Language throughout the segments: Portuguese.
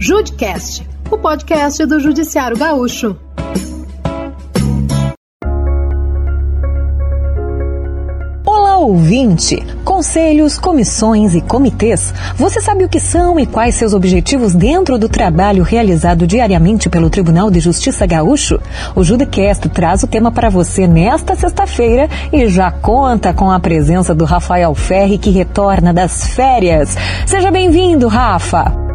Judcast, o podcast do Judiciário Gaúcho. Olá, ouvinte! Conselhos, comissões e comitês. Você sabe o que são e quais seus objetivos dentro do trabalho realizado diariamente pelo Tribunal de Justiça Gaúcho? O Judicast traz o tema para você nesta sexta-feira e já conta com a presença do Rafael Ferri, que retorna das férias. Seja bem-vindo, Rafa!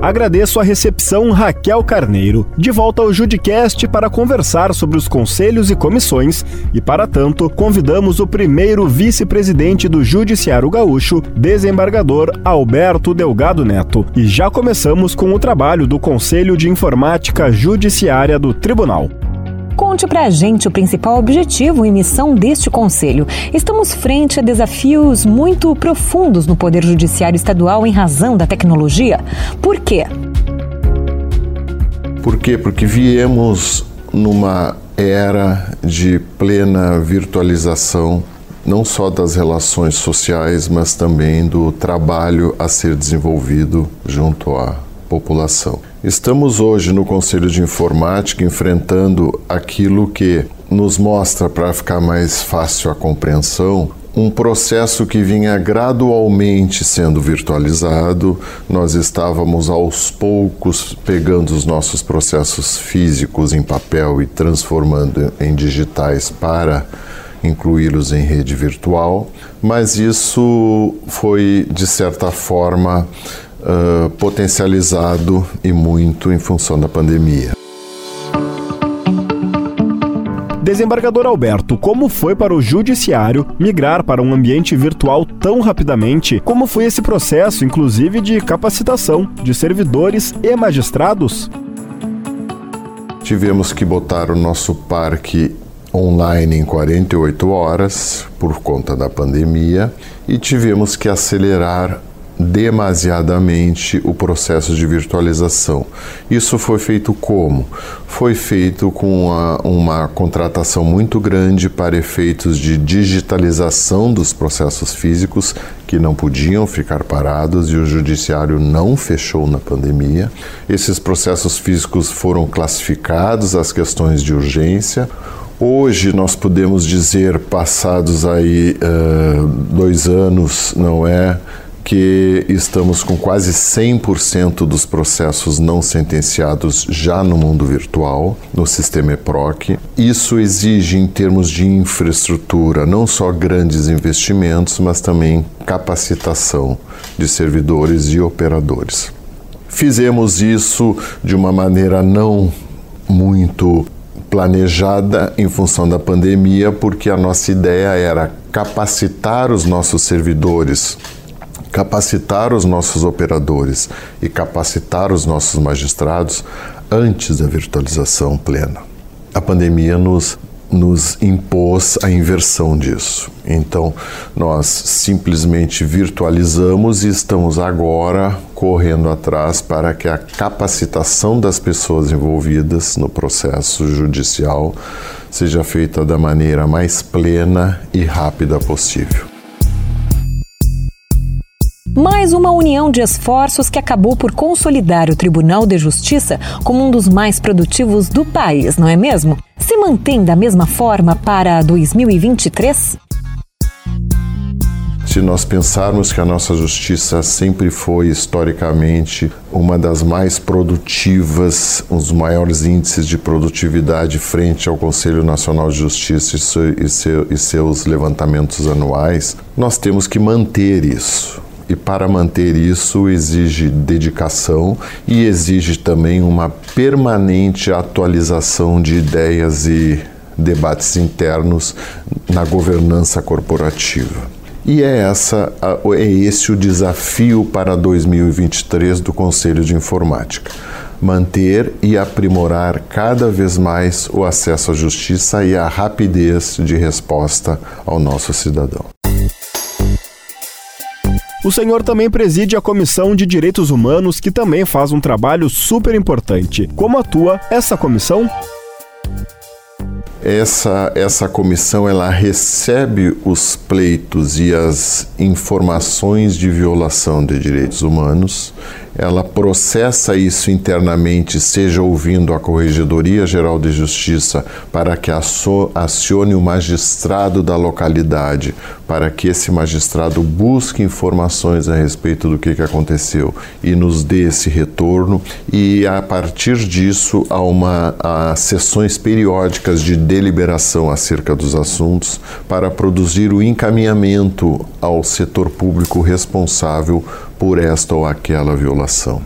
Agradeço a recepção Raquel Carneiro, de volta ao Judicast para conversar sobre os conselhos e comissões, e para tanto, convidamos o primeiro vice-presidente do Judiciário Gaúcho, desembargador Alberto Delgado Neto. E já começamos com o trabalho do Conselho de Informática Judiciária do Tribunal. Conte pra gente o principal objetivo e missão deste Conselho. Estamos frente a desafios muito profundos no Poder Judiciário Estadual em razão da tecnologia. Por quê? Por quê? Porque viemos numa era de plena virtualização, não só das relações sociais, mas também do trabalho a ser desenvolvido junto à população. Estamos hoje no Conselho de Informática enfrentando aquilo que nos mostra, para ficar mais fácil a compreensão, um processo que vinha gradualmente sendo virtualizado. Nós estávamos aos poucos pegando os nossos processos físicos em papel e transformando em digitais para incluí-los em rede virtual, mas isso foi de certa forma uh, potencializado e muito em função da pandemia. Desembargador Alberto, como foi para o Judiciário migrar para um ambiente virtual tão rapidamente? Como foi esse processo, inclusive de capacitação de servidores e magistrados? Tivemos que botar o nosso parque online em 48 horas por conta da pandemia e tivemos que acelerar demasiadamente o processo de virtualização. Isso foi feito como? Foi feito com uma, uma, contratação muito grande para efeitos de digitalização dos processos físicos que não podiam ficar parados e o judiciário não fechou na pandemia. Esses processos físicos foram classificados às questões de urgência. Hoje nós podemos dizer, passados aí uh, dois anos, não é? Que estamos com quase 100% dos processos não sentenciados já no mundo virtual, no sistema EPROC. Isso exige, em termos de infraestrutura, não só grandes investimentos, mas também capacitação de servidores e operadores. Fizemos isso de uma maneira não muito planejada em função da pandemia, porque a nossa ideia era capacitar os nossos servidores capacitar os nossos operadores e capacitar os nossos magistrados antes da virtualização plena. A pandemia nos nos impôs a inversão disso. Então, nós simplesmente virtualizamos e estamos agora correndo atrás para que a capacitação das pessoas envolvidas no processo judicial seja feita da maneira mais plena e rápida possível. Mais uma união de esforços que acabou por consolidar o Tribunal de Justiça como um dos mais produtivos do país, não é mesmo? Se mantém da mesma forma para 2023? Se nós pensarmos que a nossa justiça sempre foi historicamente uma das mais produtivas, os maiores índices de produtividade frente ao Conselho Nacional de Justiça e seus levantamentos anuais, nós temos que manter isso e para manter isso exige dedicação e exige também uma permanente atualização de ideias e debates internos na governança corporativa. E é, essa, é esse o desafio para 2023 do Conselho de Informática. Manter e aprimorar cada vez mais o acesso à justiça e a rapidez de resposta ao nosso cidadão. O senhor também preside a Comissão de Direitos Humanos, que também faz um trabalho super importante. Como atua essa comissão? Essa, essa comissão ela recebe os pleitos e as informações de violação de direitos humanos, ela processa isso internamente, seja ouvindo a Corregedoria Geral de Justiça para que acione o magistrado da localidade, para que esse magistrado busque informações a respeito do que, que aconteceu e nos dê esse retorno. E a partir disso, há, uma, há sessões periódicas de deliberação acerca dos assuntos para produzir o encaminhamento ao setor público responsável por esta ou aquela violação.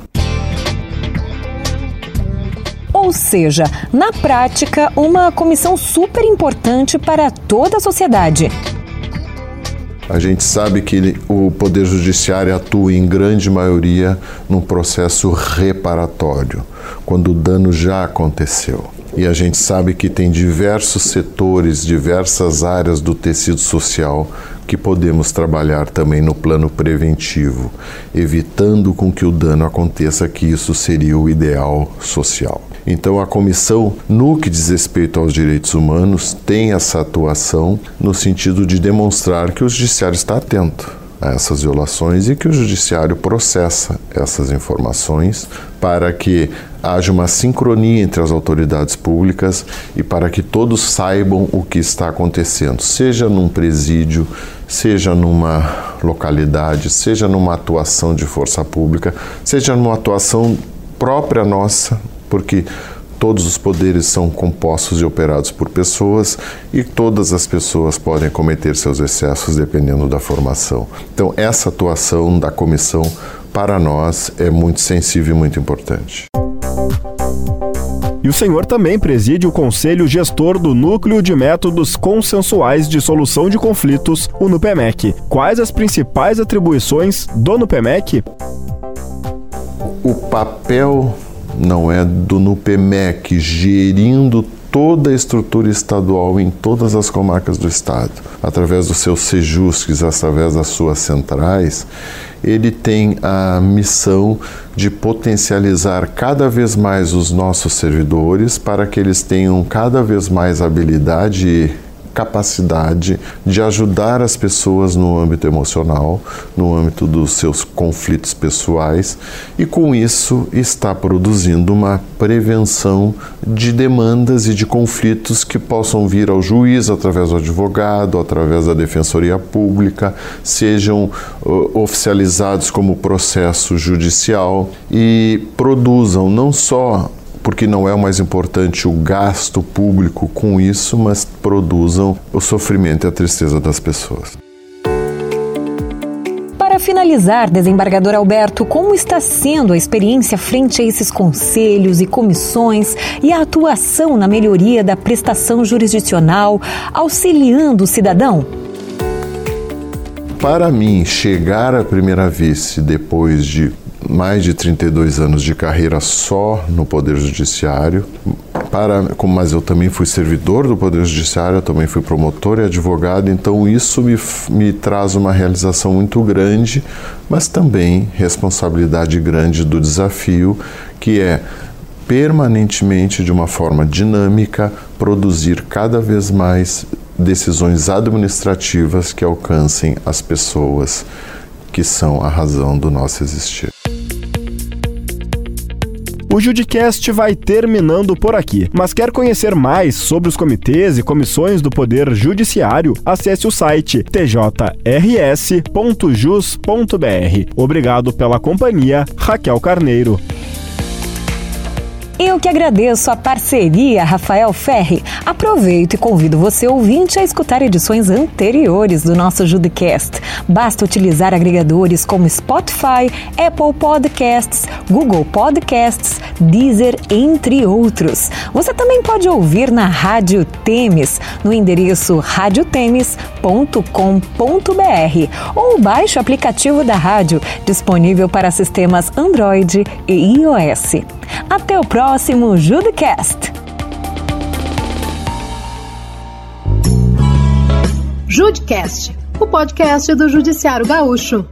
Ou seja, na prática, uma comissão super importante para toda a sociedade. A gente sabe que o Poder Judiciário atua em grande maioria num processo reparatório, quando o dano já aconteceu. E a gente sabe que tem diversos setores, diversas áreas do tecido social que podemos trabalhar também no plano preventivo, evitando com que o dano aconteça, que isso seria o ideal social. Então, a comissão, no que diz respeito aos direitos humanos, tem essa atuação no sentido de demonstrar que o judiciário está atento a essas violações e que o judiciário processa essas informações para que haja uma sincronia entre as autoridades públicas e para que todos saibam o que está acontecendo, seja num presídio, seja numa localidade, seja numa atuação de força pública, seja numa atuação própria nossa, porque Todos os poderes são compostos e operados por pessoas e todas as pessoas podem cometer seus excessos dependendo da formação. Então, essa atuação da comissão, para nós, é muito sensível e muito importante. O senhor também preside o Conselho Gestor do Núcleo de Métodos Consensuais de Solução de Conflitos, o NUPEMEC. Quais as principais atribuições do NUPEMEC? O papel não é do NUPEMEC gerindo toda a estrutura estadual em todas as comarcas do estado, através dos seus sejusques, através das suas centrais, ele tem a missão de potencializar cada vez mais os nossos servidores para que eles tenham cada vez mais habilidade capacidade de ajudar as pessoas no âmbito emocional, no âmbito dos seus conflitos pessoais e com isso está produzindo uma prevenção de demandas e de conflitos que possam vir ao juiz através do advogado, através da defensoria pública, sejam uh, oficializados como processo judicial e produzam não só porque não é o mais importante o gasto público com isso, mas produzam o sofrimento e a tristeza das pessoas. Para finalizar, desembargador Alberto, como está sendo a experiência frente a esses conselhos e comissões e a atuação na melhoria da prestação jurisdicional, auxiliando o cidadão? Para mim, chegar à primeira vice depois de mais de 32 anos de carreira só no Poder Judiciário, para, mas eu também fui servidor do Poder Judiciário, também fui promotor e advogado, então isso me, me traz uma realização muito grande, mas também responsabilidade grande do desafio, que é permanentemente, de uma forma dinâmica, produzir cada vez mais decisões administrativas que alcancem as pessoas que são a razão do nosso existir. O Judicast vai terminando por aqui, mas quer conhecer mais sobre os comitês e comissões do Poder Judiciário? Acesse o site tjrs.jus.br. Obrigado pela companhia, Raquel Carneiro. Eu que agradeço a parceria, Rafael Ferri. Aproveito e convido você, ouvinte, a escutar edições anteriores do nosso Judicast. Basta utilizar agregadores como Spotify, Apple Podcasts, Google Podcasts, Deezer, entre outros. Você também pode ouvir na Rádio Temes, no endereço radiotemes.com.br ou baixe o aplicativo da rádio, disponível para sistemas Android e iOS. Até o próximo Judicast! Judicast, o podcast do Judiciário Gaúcho.